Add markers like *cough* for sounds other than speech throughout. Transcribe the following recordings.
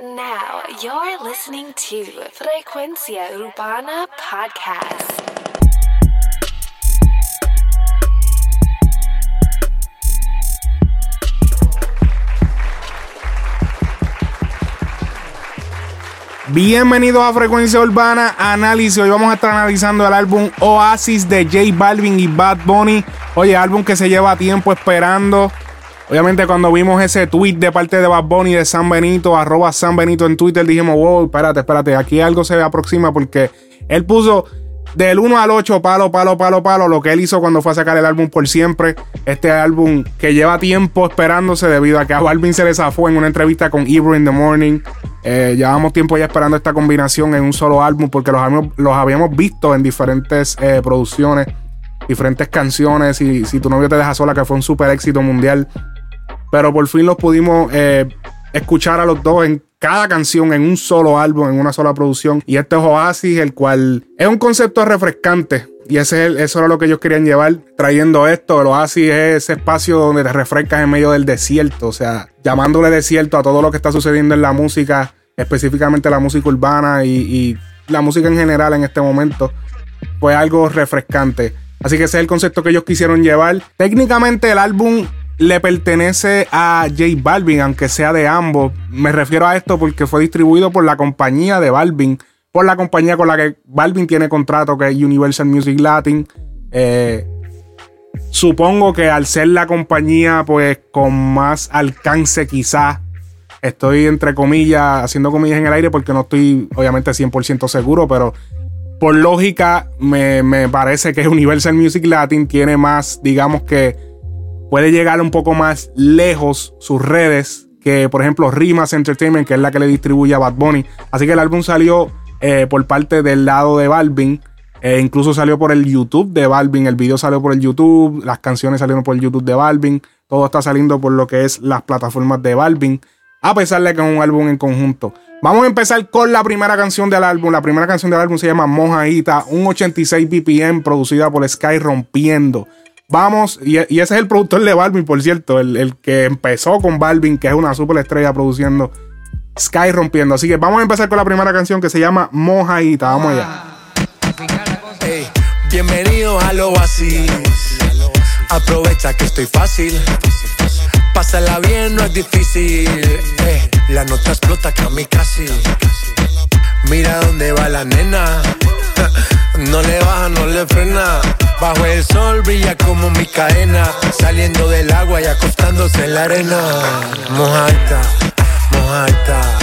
Now you're listening to Frecuencia Urbana Podcast. Bienvenidos a Frecuencia Urbana Análisis. Hoy vamos a estar analizando el álbum Oasis de J Balvin y Bad Bunny. Oye, álbum que se lleva tiempo esperando. Obviamente cuando vimos ese tweet de parte de Bad Bunny de San Benito, arroba San Benito en Twitter, dijimos, wow, espérate, espérate, aquí algo se aproxima porque él puso del 1 al 8, palo, palo, palo, palo, lo que él hizo cuando fue a sacar el álbum por siempre. Este álbum que lleva tiempo esperándose debido a que a Balvin se le en una entrevista con Ebro in the Morning. Eh, llevamos tiempo ya esperando esta combinación en un solo álbum porque los, habíamos, los habíamos visto en diferentes eh, producciones, diferentes canciones. Y si tu novio te deja sola, que fue un super éxito mundial. Pero por fin los pudimos eh, escuchar a los dos en cada canción en un solo álbum, en una sola producción. Y este es Oasis, el cual es un concepto refrescante. Y ese es eso era lo que ellos querían llevar trayendo esto. El Oasis es ese espacio donde te refrescas en medio del desierto. O sea, llamándole desierto a todo lo que está sucediendo en la música, específicamente la música urbana y, y la música en general en este momento. Fue algo refrescante. Así que ese es el concepto que ellos quisieron llevar. Técnicamente el álbum le pertenece a J Balvin, aunque sea de ambos. Me refiero a esto porque fue distribuido por la compañía de Balvin, por la compañía con la que Balvin tiene contrato, que es Universal Music Latin. Eh, supongo que al ser la compañía, pues con más alcance, quizás. Estoy entre comillas, haciendo comillas en el aire porque no estoy obviamente 100% seguro, pero por lógica me, me parece que Universal Music Latin tiene más, digamos que puede llegar un poco más lejos sus redes que, por ejemplo, Rimas Entertainment, que es la que le distribuye a Bad Bunny. Así que el álbum salió eh, por parte del lado de Balvin. Eh, incluso salió por el YouTube de Balvin. El video salió por el YouTube. Las canciones salieron por el YouTube de Balvin. Todo está saliendo por lo que es las plataformas de Balvin. A pesar de que es un álbum en conjunto. Vamos a empezar con la primera canción del álbum. La primera canción del álbum se llama Mojadita, un 86 BPM producida por Sky Rompiendo. Vamos, y, ese es el productor de Balvin, por cierto, el, que empezó con Balvin, que es una super estrella produciendo Sky rompiendo. Así que vamos a empezar con la primera canción que se llama Mojadita. Vamos allá. Bienvenidos al Oasis. Aprovecha que estoy fácil. Pásala bien, no es difícil. Eh, la nota explota casi. Mira dónde va la nena. *laughs* No le baja, no le frena. Bajo el sol brilla como mi cadena. Saliendo del agua y acostándose en la arena. Mojadita, mojadita.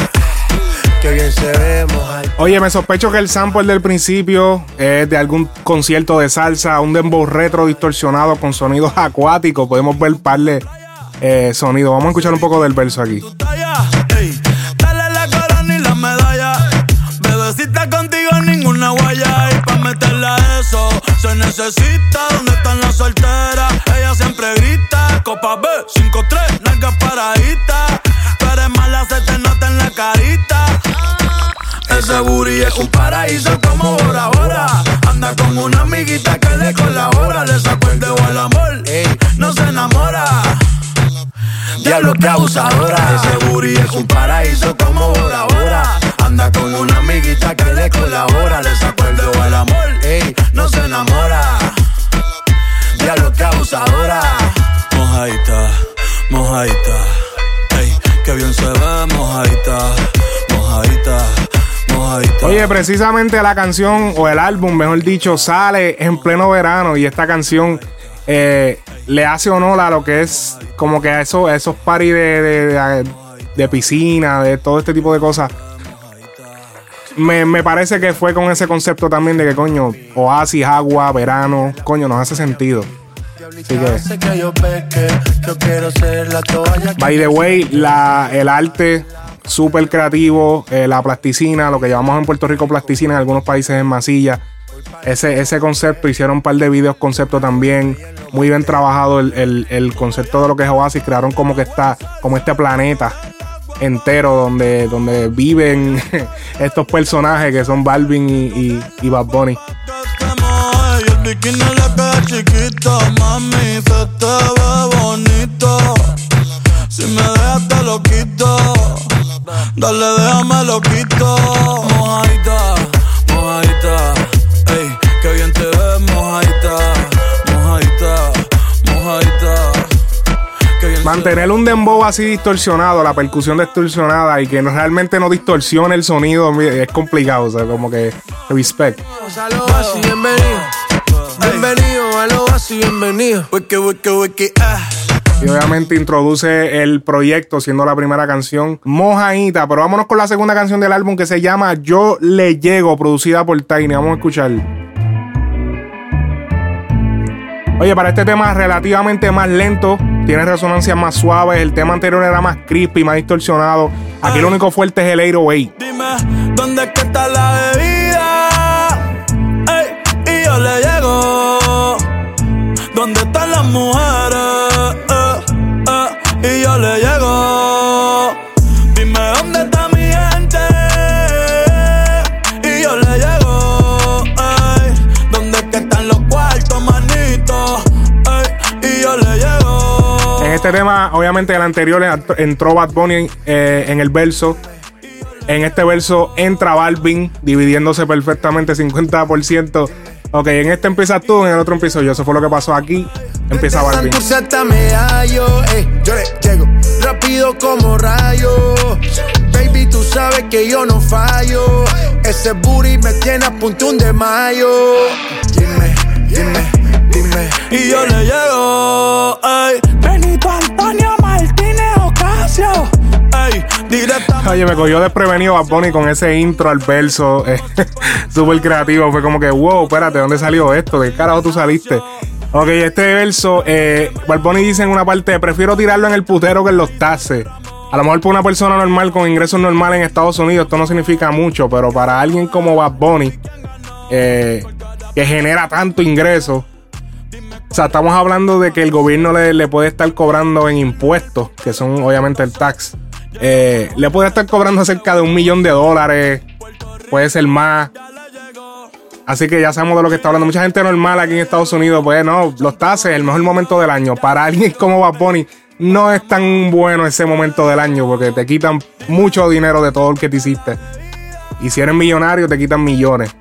Que bien se ve, mojadita. Oye, me sospecho que el sample del principio es de algún concierto de salsa, un dembow retro distorsionado con sonidos acuáticos. Podemos ver par de eh, sonidos. Vamos a escuchar un poco del verso aquí. Se necesita. ¿Dónde están las solteras? Ella siempre grita. Copa B, 5-3, nalgas paraditas. Tú eres mala, se te nota en la carita. Ese booty es un paraíso como Bora Bora. Anda con una amiguita que le colabora. Le sacó el dedo al amor. No se enamora. Diablo que abusadora. Ese booty es un paraíso como Bora Bora. Anda con una amiguita que le colabora. Le sacó el dedo al amor. Ey, no se enamora. Diablo que abusadora. Mojadita, mojadita. Ey, que bien se ve, mojadita, mojadita. Oye, precisamente la canción o el álbum, mejor dicho, sale en pleno verano y esta canción eh, le hace honor a lo que es como que a esos, esos paris de, de, de- de piscina, de todo este tipo de cosas. Me, me parece que fue con ese concepto también de que, coño, oasis, agua, verano, coño, nos hace sentido. Así que, by the way, la, el arte súper creativo, eh, la plasticina, lo que llamamos en Puerto Rico plasticina, en algunos países es masilla. Ese, ese concepto, hicieron un par de videos concepto también. Muy bien trabajado el, el- el concepto de lo que es Oasis. Crearon como que está, como este planeta entero donde, donde viven *laughs* estos personajes que son Balvin y, y, y Bad Bunny. Si me dejas te lo quito. Dale, déjame lo quito. Mojadita. Mantener un dembow así distorsionado, la percusión distorsionada y que no, realmente no distorsione el sonido es complicado. O sea, como que respect. Bienvenido. A lo así, bienvenido. Ah. Y obviamente introduce el proyecto siendo la primera canción mojadita. Pero vámonos con la segunda canción del álbum que se llama Yo le llego, producida por Tiny. Vamos a escuchar. Oye, para este tema relativamente más lento, tiene resonancias más suaves. El tema anterior era más crispy, más distorsionado. Aquí lo único fuerte es el 808. Dime, ¿dónde es que está la bebida? Ey, y yo le llego. ¿Dónde están las mujeres? Eh, eh, y yo le llego. Este tema, obviamente, el anterior ent- entró Bad Bunny eh, en el verso. En este verso entra Balvin, dividiéndose perfectamente 50%. Ok, en este empiezas tú, en el otro empiezo yo. Eso fue lo que pasó aquí. Empieza Balvin. Santurce hasta medallo, ey, yo le llego rápido como rayo. Baby, tú sabes que yo no fallo. Ese booty me tiene a punto un de mayo. Dime, dime, dime. Y yo le llego, ey. Oye, me cogió desprevenido Bad Bunny con ese intro al verso. eh, *laughs* Súper creativo. Fue como que, wow, espérate, ¿dónde salió esto? ¿De qué carajo tú saliste? Ok, este verso, eh, Bad Bunny dice en una parte, prefiero tirarlo en el putero que en los taxes. A lo mejor para una persona normal con ingresos normales en Estados Unidos esto no significa mucho, pero para alguien como Bad Bunny, eh, que genera tanto ingreso, o sea, estamos hablando de que el gobierno le puede estar cobrando en impuestos, que son obviamente el tax. Eh, le puede estar cobrando cerca de un millón de dólares, puede ser más. Así que ya sabemos de lo que está hablando. Mucha gente normal aquí en Estados Unidos, pues no, los taxes, el mejor momento del año. Para alguien como Bad no es tan bueno ese momento del año porque te quitan mucho dinero de todo el que te hiciste. Y si eres millonario, te quitan millones.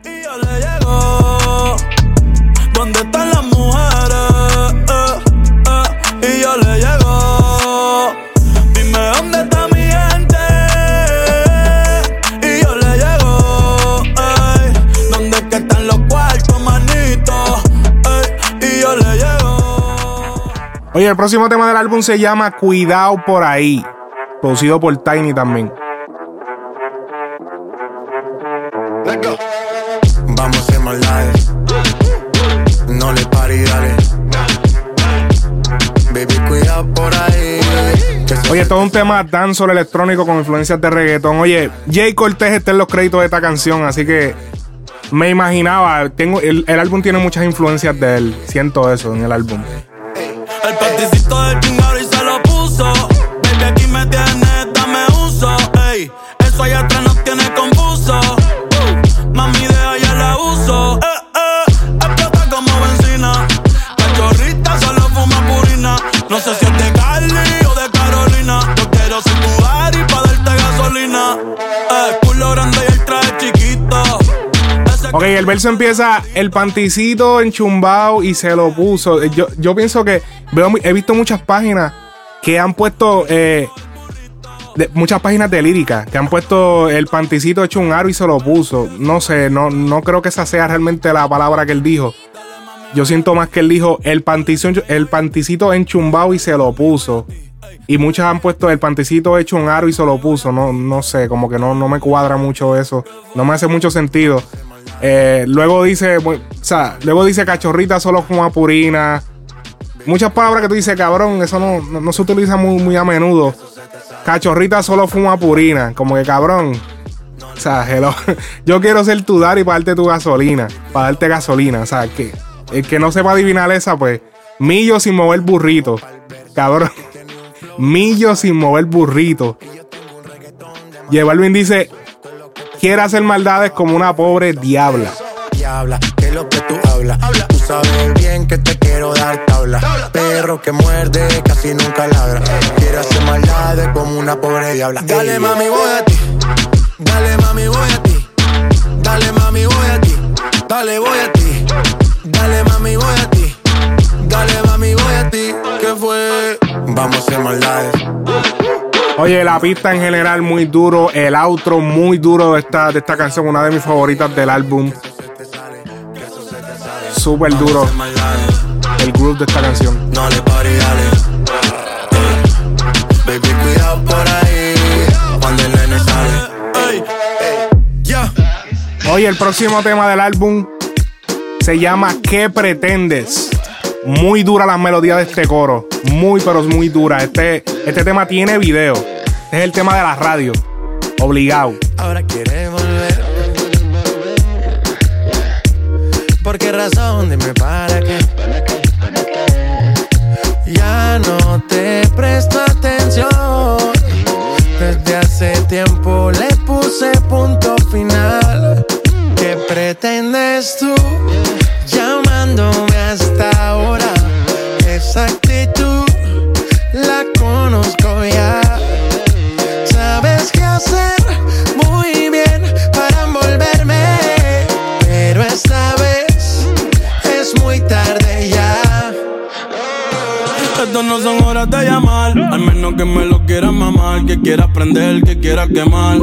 Oye, el próximo tema del álbum se llama Cuidado por ahí. Producido por Tiny también. Let's go. Vamos a hacer maldades. No le dale. Baby, cuidado por ahí. Oye, todo un tema dancehall electrónico con influencias de reggaetón. Oye, Jay Cortez está en los créditos de esta canción, así que me imaginaba. Tengo, el, el álbum tiene muchas influencias de él. Siento eso en el álbum. Ok, el verso empieza el panticito enchumbado y se lo puso. Eh, Yo, yo pienso que veo, he visto muchas páginas que han puesto eh, muchas páginas de lírica que han puesto el panticito hecho un aro y se lo puso. No sé, no, no creo que esa sea realmente la palabra que él dijo. Yo siento más que él dijo el panticito, el panticito enchumbado y se lo puso. Y muchas han puesto el panticito hecho un aro y se lo puso. No, no sé, como que no, no me cuadra mucho eso. No me hace mucho sentido. Eh, luego dice, o sea, luego dice cachorrita solo como purina. Muchas palabras que tú dices, cabrón, eso no, no, se utiliza muy, muy a menudo. Cachorrita solo fuma purina. Como que cabrón. O sea. *laughs* Yo quiero ser tu daddy para darte tu gasolina. Para darte gasolina. O sea, que el que no sepa adivinar esa, pues. Millo sin mover burrito. Cabrón. *laughs* Millo sin mover burrito. Y Balvin dice: Quiere hacer maldades como una pobre diabla. Diabla, que lo que tú hablas. habla. Tú sabes bien que te quiero dar tabla. Perro que muerde, casi nunca ladra. Quiere hacer maldades como una pobre diabla. Dale mami, voy a ti. Dale mami, voy a ti. Dale mami, voy a ti. Dale, voy a ti. Dale mami, voy a ti. Dale mami, voy a ti. ¿Qué fue? Vamos a hacer maldades. Oye, la pista en general muy duro, el outro muy duro de esta, de esta canción, una de mis favoritas del álbum. Súper duro el groove de esta canción. No le pare, dale. Baby, cuidado por ahí. Cuando el nene sale. Ey, ya. Oye, el próximo tema del álbum se llama ¿Qué pretendes? Muy dura la melodía de este coro. Muy, pero muy dura. Este, este tema tiene video. Este es el tema de la radio. Obligado. Ahora quiere volver. ¿Por qué razón? Dime para qué. Ya no te presto atención. Desde hace tiempo le puse punto final. ¿Qué pretendes tú llamándome hasta ahora? Esa actitud la conozco ya. Sabes qué hacer muy bien para envolverme, pero esta vez es muy tarde ya. Esto no son horas de llamar, al menos que me lo quieras mamar, que quieras prender, que quieras quemar.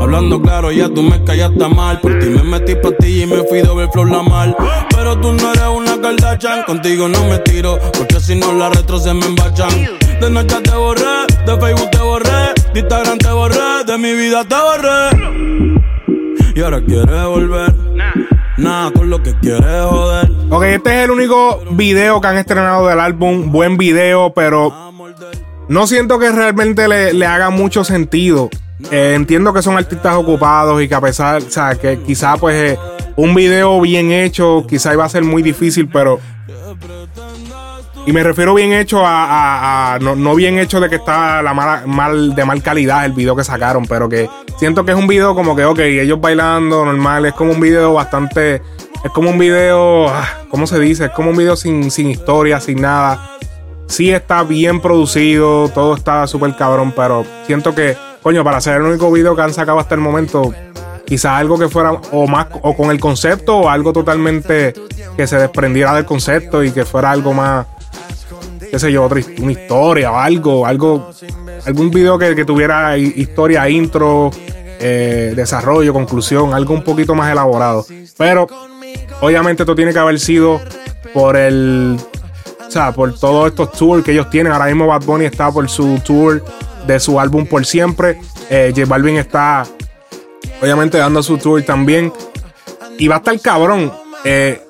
Hablando claro, ya tú me callaste mal. Por ti me metí pa' ti y me fui doble flor la mal. Pero tú no eres una Kardashian, contigo no me tiro, porque si no la retro se me embachan. De noche te borré, de Facebook te borré, de Instagram te borré, de mi vida te borré. Y ahora quieres volver, nada con lo que quieres joder. Ok, este es el único video que han estrenado del álbum. Buen video, pero no siento que realmente le, le haga mucho sentido. Eh, entiendo que son artistas ocupados y que a pesar, o sea, que quizá pues eh, un video bien hecho quizá iba a ser muy difícil, pero... Y me refiero bien hecho a... a- a- no, no bien hecho de que está la mala, mal, de mal calidad el video que sacaron, pero que siento que es un video como que, ok, ellos bailando normal, es como un video bastante... Es como un video, ah, ¿cómo se dice? Es como un video sin, sin historia, sin nada sí está bien producido, todo está súper cabrón, pero siento que, coño, para ser el único video que han sacado hasta el momento, quizás algo que fuera o más o con el concepto o algo totalmente que se desprendiera del concepto y que fuera algo más, qué sé yo, otra, una historia o algo, algo, algún video que, tuviera hi- historia, intro, eh, desarrollo, conclusión, algo un poquito más elaborado. Pero obviamente esto tiene que haber sido por el o sea, por todos estos tours que ellos tienen. Ahora mismo Bad Bunny está por su tour de su álbum Por Siempre. Eh, J Balvin está, obviamente, dando su tour también. Y va a estar cabrón. Eh,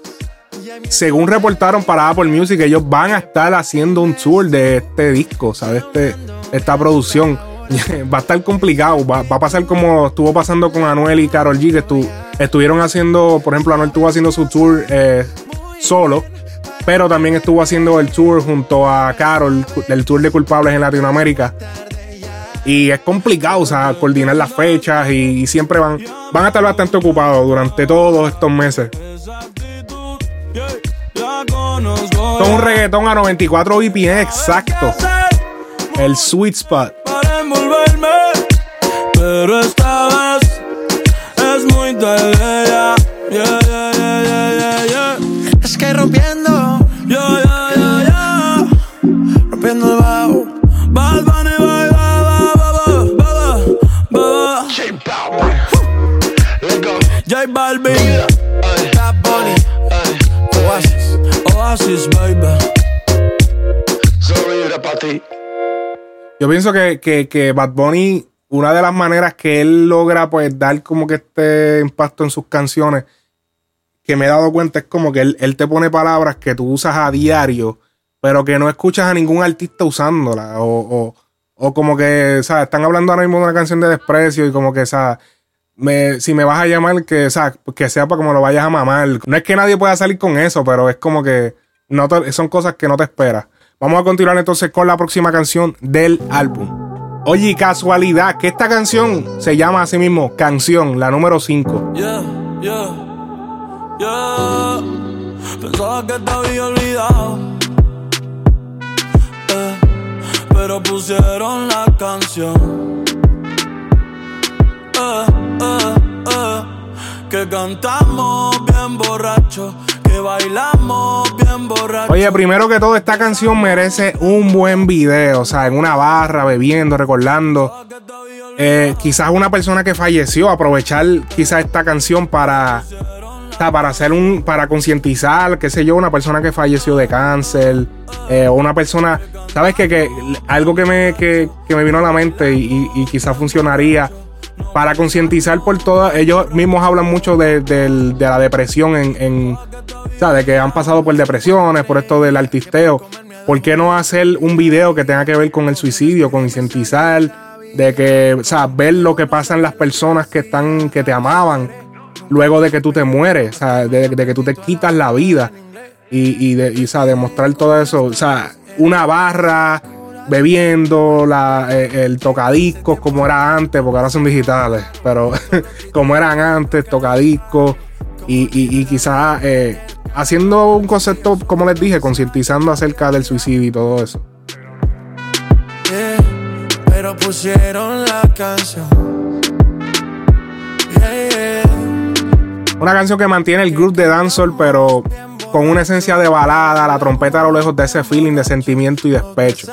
según reportaron para Apple Music, ellos van a estar haciendo un tour de este disco, ¿sabes? Este, esta producción. *laughs* va a estar complicado. Va, va a pasar como estuvo pasando con Anuel y Carol G, que estu- estuvieron haciendo, por ejemplo, Anuel estuvo haciendo su tour eh, solo. Pero también estuvo haciendo el tour junto a Carol, el tour de culpables en Latinoamérica. Y es complicado, o sea, coordinar las fechas y, siempre van, van a estar bastante ocupados durante todos estos meses. Es un reggaetón a 94 BPM exacto. El sweet spot. para envolverme, pero esta vez es muy tarde yeah, Balvin, Bad Bunny, Oasis. Oasis, baby. Yo pienso que, que, que Bad Bunny, una de las maneras que él logra pues dar como que este impacto en sus canciones, que me he dado cuenta es como que él, él te pone palabras que tú usas a diario, pero que no escuchas a ningún artista usándola. O, o, o como que, ¿sabes? Están hablando ahora mismo de una canción de desprecio y como que, ¿sabes? Me, si me vas a llamar, que, ¿sabes? que sea para como lo vayas a mamar. No es que nadie pueda salir con eso, pero es como que no son cosas que no te esperas. Vamos a continuar entonces con la próxima canción del álbum. Oye, casualidad, que esta canción se llama así mismo Canción, la número 5. Yeah, yeah, yeah. Pensaba que te había olvidado. Eh, pero pusieron la canción. Que cantamos bien borracho. Que bailamos bien borracho. Oye, primero que todo, esta canción merece un buen video. O sea, en una barra, bebiendo, recordando. Eh, quizás una persona que falleció, aprovechar quizás esta canción para, para hacer un, para concientizar, qué sé yo, una persona que falleció de cáncer, eh, una persona, sabes que, que algo que me, que, que me vino a la mente y, y quizás funcionaría para concientizar por todo, ellos mismos hablan mucho de, de, la depresión en, en o de que han pasado por depresiones, por esto del artisteo. ¿Por qué no hacer un video que tenga que ver con el suicidio, concientizar? de que, o sea, ver lo que pasan las personas que están, que te amaban luego de que tú te mueres, o sea, de, de que tú te quitas la vida y, y, de, y o demostrar todo eso, o sea, una barra bebiendo, la, eh, el tocadiscos como era antes, porque ahora son digitales, pero *laughs* como eran antes, tocadiscos y, y, y quizás eh, haciendo un concepto, como les dije, concientizando acerca del suicidio y todo eso. Yeah, pero pusieron la canción. Yeah, yeah. Una canción que mantiene el groove de dancehall, pero con una esencia de balada, la trompeta a lo lejos de ese feeling de sentimiento y despecho.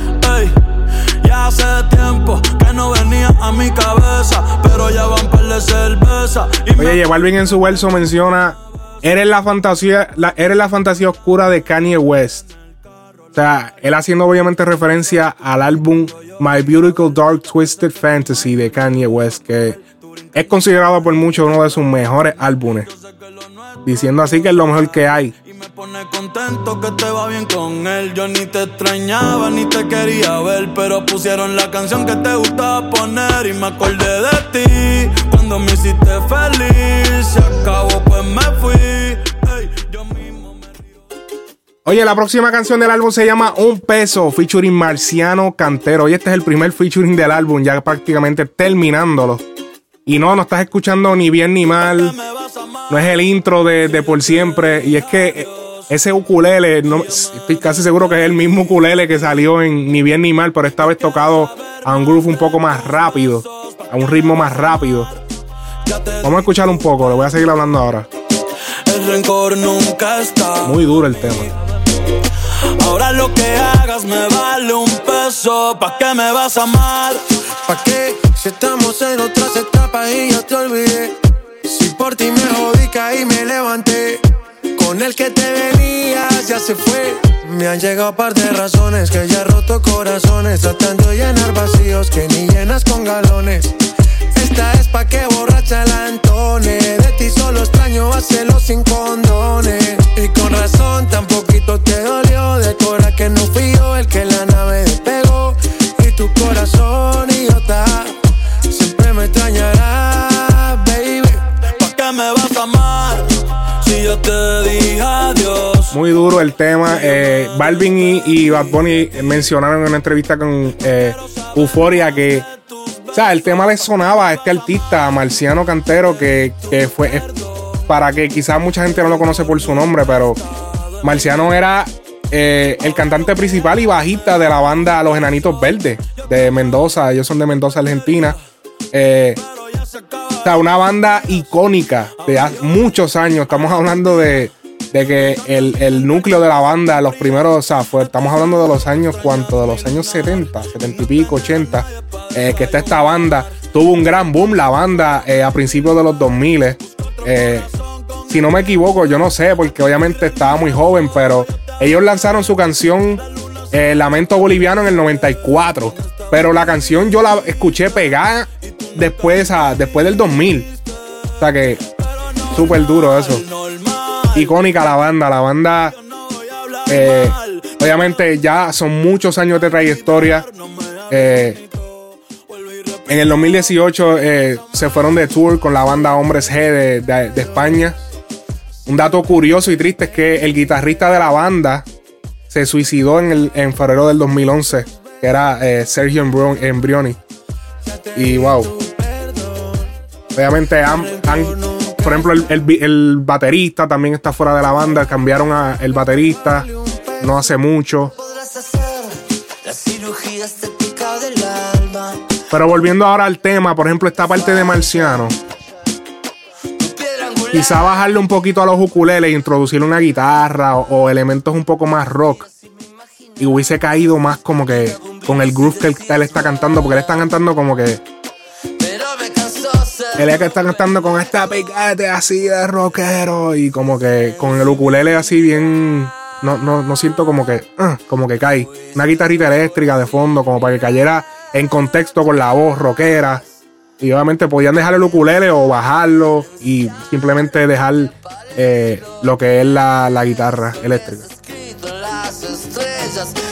hace tiempo que no venía a mi cabeza, pero ya van par de cerveza. Y me- Oye, J Balvin en su verso menciona: Eres la fantasía, la, eres la fantasía oscura de Kanye West. O sea, él haciendo obviamente referencia al álbum My Beautiful Dark Twisted Fantasy de Kanye West, que es considerado por muchos uno de sus mejores álbumes. Diciendo así que es lo mejor que hay. Y pone contento que te va bien con él. Yo ni te extrañaba ni te quería ver. Pero pusieron la canción que te gustaba poner. Y me acordé de ti cuando me hiciste feliz. Se acabó, pues me fui. Ey, yo mismo me Oye, la próxima canción del álbum se llama Un Peso, featuring Marciano Cantero. Oye, este es el primer featuring del álbum, ya prácticamente terminándolo. Y no, no estás escuchando ni bien ni mal. No es el intro de, de por siempre. Y es que eh, ese ukulele, no, estoy casi seguro que es el mismo ukulele que salió en Ni bien ni mal, pero esta vez tocado a un groove un poco más rápido, a un ritmo más rápido. Vamos a escuchar un poco, lo voy a seguir hablando ahora. el rencor nunca está. Muy duro el tema. Ahora lo que hagas me vale un peso. ¿Pa' qué me vas a amar? ¿Pa' qué? Si estamos en otras etapas y ya te olvidé. Si por ti me jodí, caí, me levanté. Con el que te venías ya se fue. Me han llegado par de razones que ya he roto corazones. Tratando de llenar vacíos que ni llenas con galones. Esta es pa' que borracha la entone. De ti solo extraño hacerlo sin condones. Y con razón tan poquito te dolió. De cora que no fui yo el que la nave despegó. Y tu corazón idiota siempre me extrañará, baby. ¿Pa' qué me vas a amar? Yo te dije adiós. Muy duro el tema. Eh, Balvin y, Bad Bunny mencionaron en una entrevista con eh, Euforia que, o sea, el tema le sonaba a este artista, Marciano Cantero, que, fue, para que quizás mucha gente no lo conoce por su nombre, pero Marciano era eh, el cantante principal y bajista de la banda Los Enanitos Verdes de Mendoza. Ellos son de Mendoza, Argentina. Eh, sea, una banda icónica de hace muchos años. Estamos hablando de, de que el, el núcleo de la banda, los primeros, o sea, estamos hablando de los años, ¿cuánto? De los años 70, 70 y pico, 80, eh, que está esta banda. Tuvo un gran boom la banda eh, a principios de los 2000. Eh, si no me equivoco, yo no sé, porque obviamente estaba muy joven, pero ellos lanzaron su canción Lamento Boliviano en el 94. Pero la canción yo la escuché pegada después, a- después del 2000. O sea que súper duro eso. Icónica la banda, la banda eh. Obviamente ya son muchos años de trayectoria. Eh, en el 2018 eh, se fueron de tour con la banda Hombres G de, España. Un dato curioso y triste es que el guitarrista de la banda se suicidó en, el, en febrero del 2011, que era Sergio Embrioni. Y wow. Obviamente han, por ejemplo, el, baterista también está fuera de la banda. Cambiaron a el baterista no hace mucho. Pero volviendo ahora al tema, por ejemplo, esta parte de Marciano. Quizá bajarle un poquito a los ukuleles e introducir una guitarra o, elementos un poco más rock. Y hubiese caído más como que con el groove que él, está cantando, porque él está cantando como que. Él es que está cantando con esta picate así de rockero y como que con el ukulele así bien. No, no, no siento como que. Ah, como que cae. Una guitarrita eléctrica de fondo, como para que cayera en contexto con la voz rockera. Y obviamente podían dejar el ukulele o bajarlo y simplemente dejar eh, lo que es la, la guitarra eléctrica.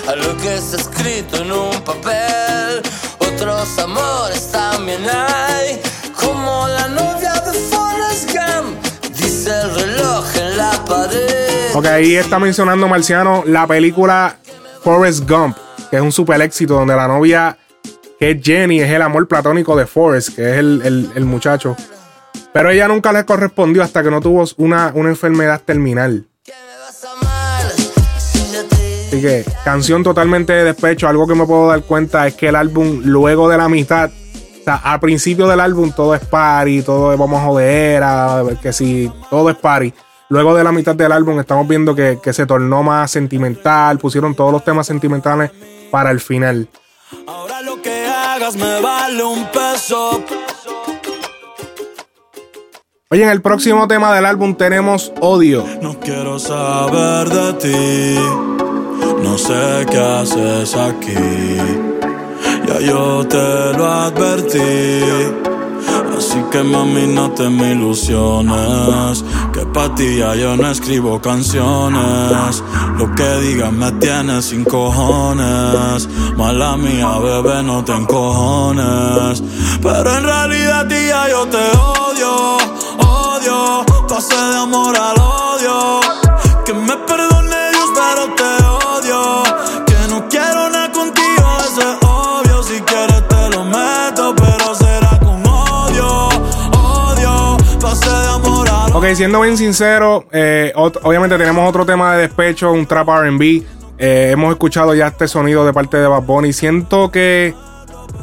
A lo que está escrito en un papel, otros amores también hay, como la novia de Forrest Gump, dice el reloj en la pared. Ok, ahí está mencionando Marciano la película Forrest Gump, que es un super éxito donde la novia que Jenny, es el amor platónico de Forrest, que es el, muchacho. Pero ella nunca le correspondió hasta que no tuvo una, una enfermedad terminal. Así que, canción totalmente de despecho. Algo que me puedo dar cuenta es que el álbum, luego de la mitad, o sea, al principio del álbum todo es party, todo es vamos a joder, que si todo es party. Luego de la mitad del álbum estamos viendo que, que se tornó más sentimental, pusieron todos los temas sentimentales para el final. Ahora lo que hagas me vale un peso. Oye, en el próximo tema del álbum tenemos Odio. No quiero saber de ti. No sé qué haces aquí. Ya yo te lo advertí. Así que mami no te me ilusiones Que pa' ti ya yo no escribo canciones. Lo que digas me tienes sin cojones. Mala mía bebé no te encojones. Pero en realidad tía yo te odio, odio. Pasé de amor al odio Ok, siendo bien sincero, eh, obviamente tenemos otro tema de despecho, un trap RB. Eh, hemos escuchado ya este sonido de parte de Bad Bunny. Siento que,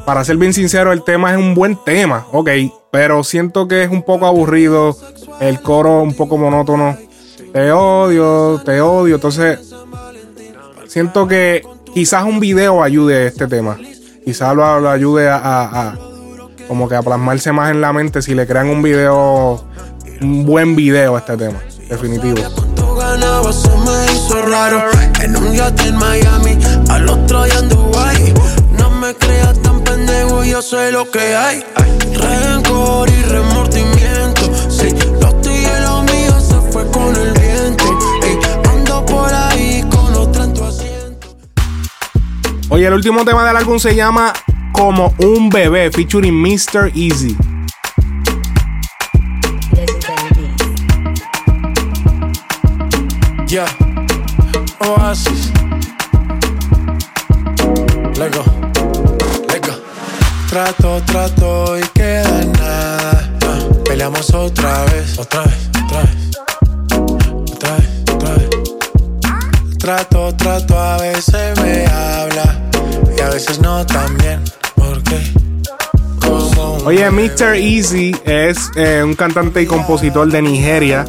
para ser bien sincero, el tema es un buen tema, ok, pero siento que es un poco aburrido, el coro un poco monótono. Te odio, te odio. Entonces, siento que quizás un video ayude a este tema. Quizás lo, ayude a, como que a plasmarse más en la mente si le crean un video un buen video este tema, definitivo. Yo sé lo que hay. Oye, el último tema del álbum se llama Como un bebé, featuring Mr. Easy. Yeah, Oasis. Lego, Lego. Trato, trato y queda nada. Uh, peleamos otra vez, otra vez, otra vez. Otra vez, otra vez. Trato, trato, a veces me habla y a veces no también. ¿Por qué? Oye, Mr. Easy es eh, un cantante y compositor de Nigeria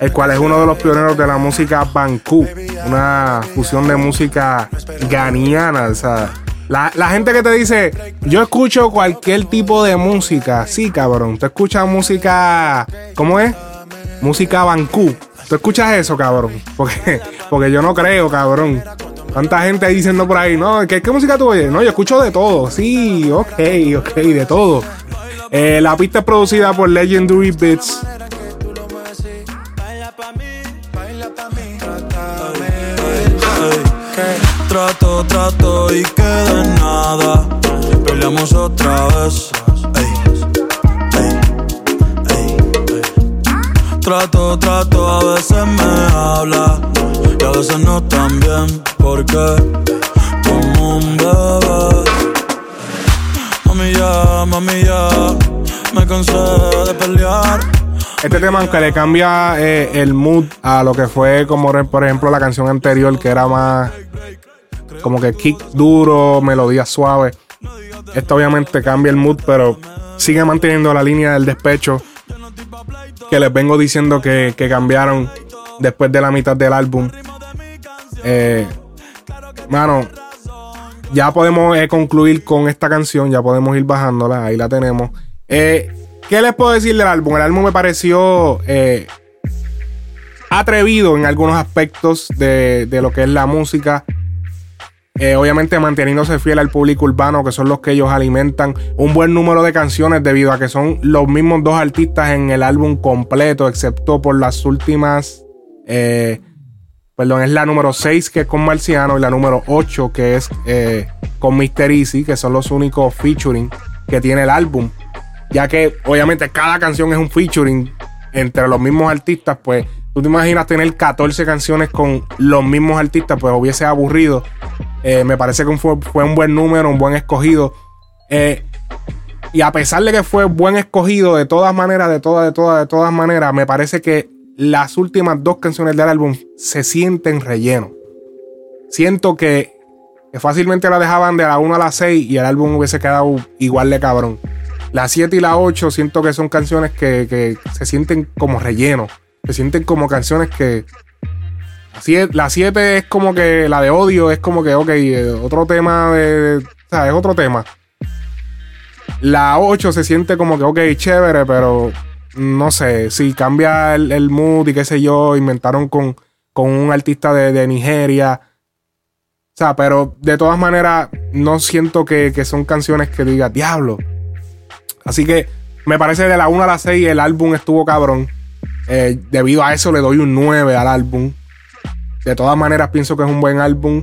el cual es uno de los pioneros de la música Banku, una fusión de música ganiana. O sea, la, gente que te dice, yo escucho cualquier tipo de música, sí, cabrón. Tú escuchas música, ¿cómo es? Música Banku. ¿Tú escuchas eso, cabrón? *laughs* Porque, porque yo no creo, cabrón. Tanta gente diciendo por ahí, no, ¿qué, música tú oyes? No, yo escucho de todo. Sí, ok, ok, de todo. Eh, la pista es producida por Legendary Beats. Trato, y queda nada. Peleamos otra vez. Trato, trato, a veces me habla y a veces no tan bien, porque como un bebé. Mami ya, mami ya, me cansé de pelear. Este tema, aunque le cambia eh, el mood a lo que fue, como por ejemplo la canción anterior, que era más como que kick duro, melodía suave. Esto obviamente cambia el mood, pero sigue manteniendo la línea del despecho que les vengo diciendo que, cambiaron después de la mitad del álbum. Eh, mano, ya podemos eh, concluir con esta canción, ya podemos ir bajándola, ahí la tenemos. Eh, ¿Qué les puedo decir del álbum? El álbum me pareció atrevido en algunos aspectos de, de, lo que es la música. Eh, obviamente manteniéndose fiel al público urbano, que son los que ellos alimentan. Un buen número de canciones debido a que son los mismos dos artistas en el álbum completo, excepto por las últimas... Eh, perdón, es la número 6 que es con Marciano y la número 8 que es eh, con Mr. Easy, que son los únicos featuring que tiene el álbum. Ya que obviamente cada canción es un featuring entre los mismos artistas, pues tú te imaginas tener 14 canciones con los mismos artistas, pues hubiese aburrido. Eh, me parece que fue, un buen número, un buen escogido. Eh, y a pesar de que fue buen escogido, de todas maneras, de todas, de todas, de todas maneras, me parece que las últimas dos canciones del álbum se sienten relleno. Siento que, fácilmente la dejaban de la 1 a la 6 y el álbum hubiese quedado igual de cabrón. La 7 y la 8 siento que son canciones que, que se sienten como relleno. Se sienten como canciones que la 7 es como que la de odio, es como que, ok, eh, otro tema de. O sea, es otro tema. La 8 se siente como que, ok, chévere, pero no sé, si cambia el, mood y qué sé yo, inventaron con, con un artista de, Nigeria. O sea, pero de todas maneras, no siento que, son canciones que diga diablo. Así que me parece de la 1 a la 6 el álbum estuvo cabrón. Eh, debido a eso le doy un 9 al álbum. De todas maneras, pienso que es un buen álbum.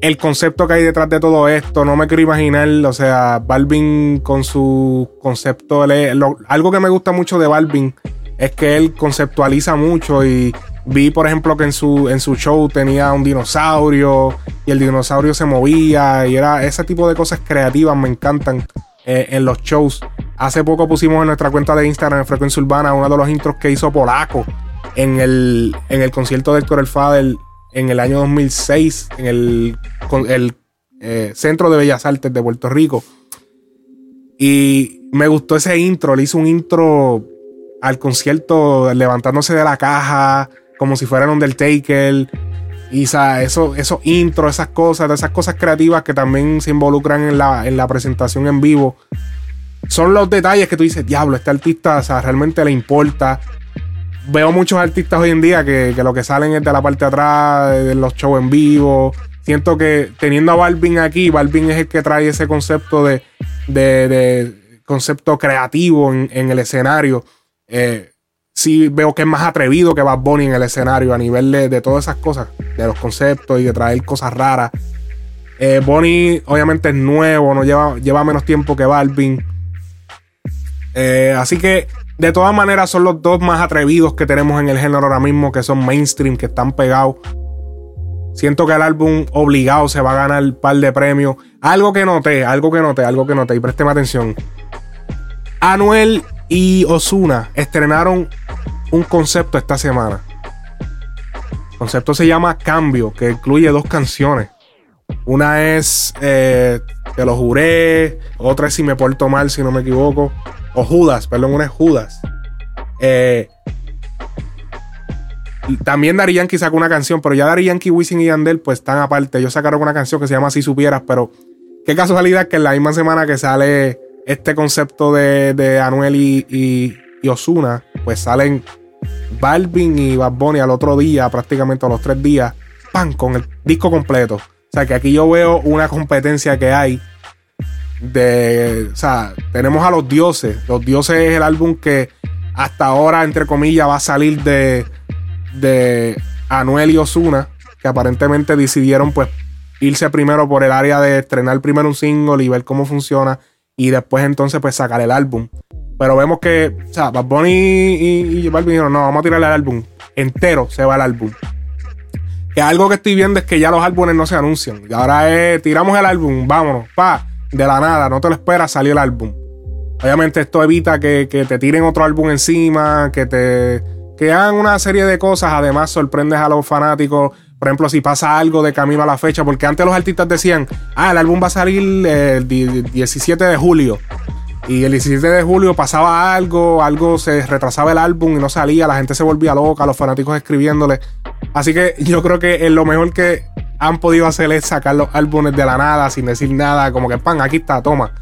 El concepto que hay detrás de todo esto, no me quiero imaginar. O sea, Balvin con su concepto. algo que me gusta mucho de Balvin es que él conceptualiza mucho y vi, por ejemplo, que en su, en su show tenía un dinosaurio y el dinosaurio se movía y era ese tipo de cosas creativas me encantan eh, en los shows. Hace poco pusimos en nuestra cuenta de Instagram en Frecuencia Urbana uno de los intros que hizo Polaco en el, en el concierto de Héctor El en el año 2006 en el, el eh, Centro de Bellas Artes de Puerto Rico. Y me gustó ese intro. Le hizo un intro al concierto levantándose de la caja, como si fuera un Undertaker. Y eso, esos intros, esas cosas, esas cosas creativas que también se involucran en la, en la presentación en vivo. Son los detalles que tú dices, diablo, este artista o sea, realmente le importa veo muchos artistas hoy en día que, lo que salen es de la parte de atrás, de los shows en vivo. Siento que teniendo a Balvin aquí, Balvin es el que trae ese concepto de, de, concepto creativo en, el escenario. Eh, sí veo que es más atrevido que Bad Bunny en el escenario a nivel de, todas esas cosas, de los conceptos y de traer cosas raras. Eh, Bonnie obviamente es nuevo, no lleva, lleva menos tiempo que Balvin. Eh, así que de todas maneras, son los dos más atrevidos que tenemos en el género ahora mismo, que son mainstream, que están pegados. Siento que el álbum obligado se va a ganar un par de premios. Algo que noté, algo que noté, algo que noté, y présteme atención. Anuel y Osuna estrenaron un concepto esta semana. El concepto se llama Cambio, que incluye dos canciones. Una es eh, Te lo juré, otra es Si me porto mal, si no me equivoco. O Judas, perdón, una es Judas. Eh, también Dari Yankee sacó una canción, pero ya Dari Yankee, Wisin y Yandel pues están aparte. Ellos sacaron una canción que se llama Si Supieras, pero qué casualidad que en la misma semana que sale este concepto de, Anuel y, Osuna, pues salen Balvin y Bad Bunny al otro día, prácticamente a los tres días, pan, con el disco completo. O sea que aquí yo veo una competencia que hay de, o sea, tenemos a los dioses. Los dioses es el álbum que hasta ahora, entre comillas, va a salir de, de Anuel y Osuna. que aparentemente decidieron pues irse primero por el área de estrenar primero un single y ver cómo funciona y después entonces pues sacar el álbum. Pero vemos que, o sea, Bad Bunny y, y Balvin dijeron, no, vamos a tirar el álbum entero, se va el álbum. Que algo que estoy viendo es que ya los álbumes no se anuncian. Y ahora es, tiramos el álbum, vámonos, pa, de la nada, no te lo esperas, salió el álbum. Obviamente esto evita que, te tiren otro álbum encima, que te que hagan una serie de cosas. Además, sorprendes a los fanáticos. Por ejemplo, si pasa algo de camino a la fecha, porque antes los artistas decían, ah, el álbum va a salir el 17 de julio. Y el 17 de julio pasaba algo, algo se retrasaba el álbum y no salía, la gente se volvía loca, los fanáticos escribiéndole. Así que yo creo que lo mejor que han podido hacer es sacar los álbumes de la nada, sin decir nada, como que pan, aquí está, toma.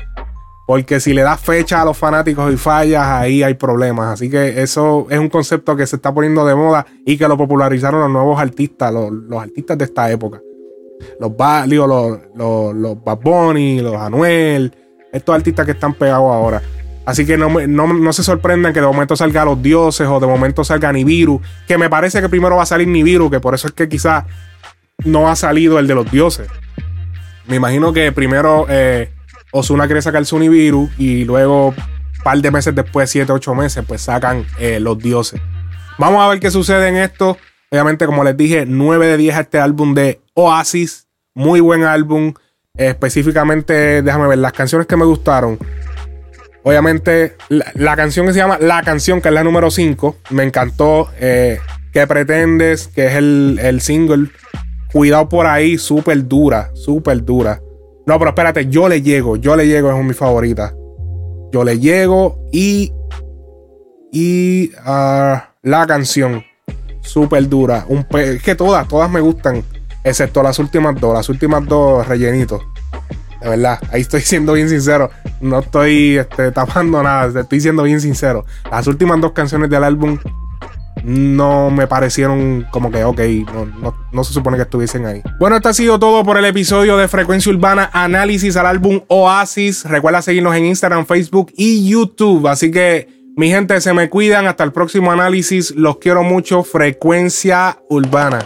Porque si le das fecha a los fanáticos y fallas, ahí hay problemas. Así que eso es un concepto que se está poniendo de moda y que lo popularizaron los nuevos artistas, los, artistas de esta época. Los, digo, los, los, los Bad Bunny, los Anuel, estos artistas que están pegados ahora. Así que no, no, se sorprendan que de momento salga Los Dioses o de momento salga Nibiru. Que me parece que primero va a salir Nibiru, que por eso es que quizás no ha salido el de los dioses. Me imagino que primero eh, Osuna quiere sacar su Nibiru y luego, un par de meses después, 7, 8 meses, pues sacan eh, los dioses. Vamos a ver qué sucede en esto. Obviamente, como les dije, 9 de 10 a este álbum de Oasis. Muy buen álbum específicamente, déjame ver, las canciones que me gustaron. Obviamente, la, canción que se llama La canción, que es la número 5, me encantó. Eh, ¿Qué pretendes? Que es el, single. Cuidado por ahí, súper dura, súper dura. No, pero espérate, yo le llego, yo le llego, es mi favorita. Yo le llego y. Y. Ah, la canción, súper dura. Un es que todas, todas me gustan. Excepto las últimas dos. Las últimas dos rellenitos. De verdad, ahí estoy siendo bien sincero. No estoy este, tapando nada. Estoy siendo bien sincero. Las últimas dos canciones del álbum no me parecieron como que, ok, no, no, se supone que estuviesen ahí. Bueno, esto ha sido todo por el episodio de Frecuencia Urbana, análisis al álbum Oasis. Recuerda seguirnos en Instagram, Facebook y YouTube. Así que, mi gente, se me cuidan. Hasta el próximo análisis. Los quiero mucho. Frecuencia Urbana.